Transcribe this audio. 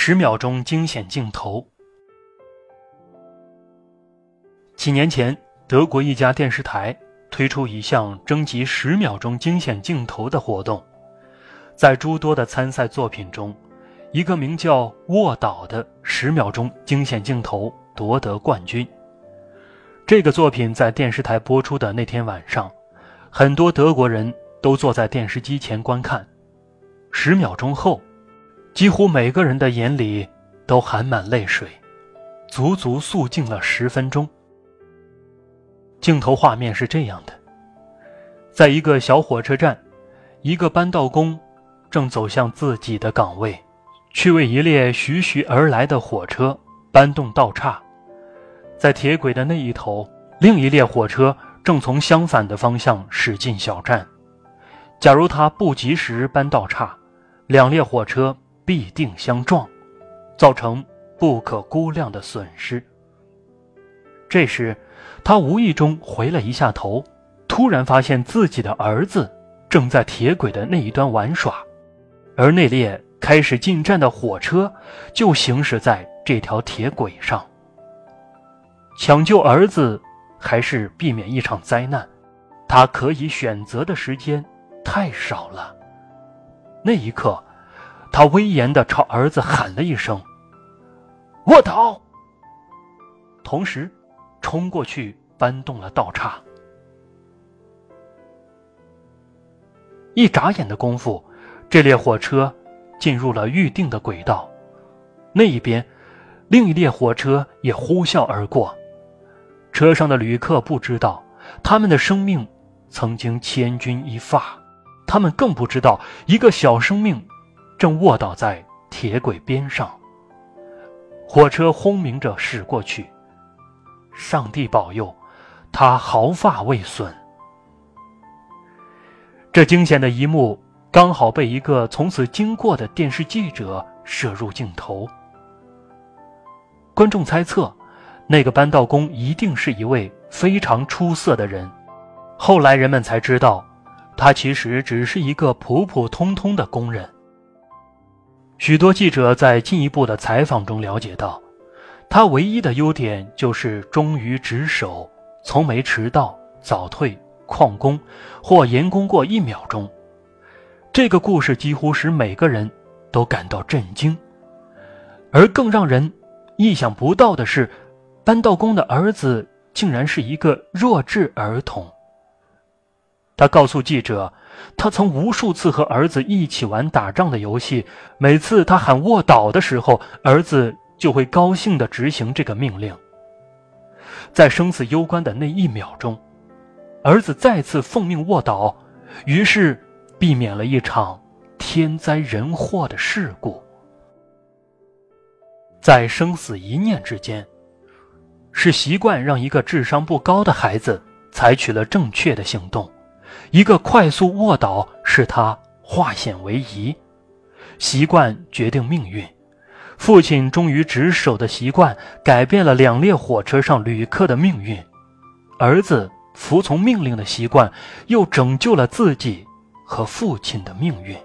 十秒钟惊险镜头。几年前，德国一家电视台推出一项征集十秒钟惊险镜头的活动，在诸多的参赛作品中，一个名叫《卧倒》的十秒钟惊险镜头夺得冠军。这个作品在电视台播出的那天晚上，很多德国人都坐在电视机前观看。十秒钟后。几乎每个人的眼里都含满泪水，足足肃静了十分钟。镜头画面是这样的：在一个小火车站，一个搬道工正走向自己的岗位，去为一列徐徐而来的火车搬动道岔。在铁轨的那一头，另一列火车正从相反的方向驶进小站。假如他不及时搬道岔，两列火车。必定相撞，造成不可估量的损失。这时，他无意中回了一下头，突然发现自己的儿子正在铁轨的那一端玩耍，而那列开始进站的火车就行驶在这条铁轨上。抢救儿子还是避免一场灾难，他可以选择的时间太少了。那一刻。他威严地朝儿子喊了一声：“卧倒！”同时，冲过去搬动了道岔。一眨眼的功夫，这列火车进入了预定的轨道。那一边，另一列火车也呼啸而过。车上的旅客不知道，他们的生命曾经千钧一发；他们更不知道，一个小生命。正卧倒在铁轨边上，火车轰鸣着驶过去。上帝保佑，他毫发未损。这惊险的一幕刚好被一个从此经过的电视记者摄入镜头。观众猜测，那个扳道工一定是一位非常出色的人。后来人们才知道，他其实只是一个普普通通的工人。许多记者在进一步的采访中了解到，他唯一的优点就是忠于职守，从没迟到、早退、旷工或延工过一秒钟。这个故事几乎使每个人都感到震惊，而更让人意想不到的是，搬道工的儿子竟然是一个弱智儿童。他告诉记者。他曾无数次和儿子一起玩打仗的游戏，每次他喊卧倒的时候，儿子就会高兴地执行这个命令。在生死攸关的那一秒钟，儿子再次奉命卧倒，于是避免了一场天灾人祸的事故。在生死一念之间，是习惯让一个智商不高的孩子采取了正确的行动。一个快速卧倒使他化险为夷，习惯决定命运。父亲忠于职守的习惯改变了两列火车上旅客的命运，儿子服从命令的习惯又拯救了自己和父亲的命运。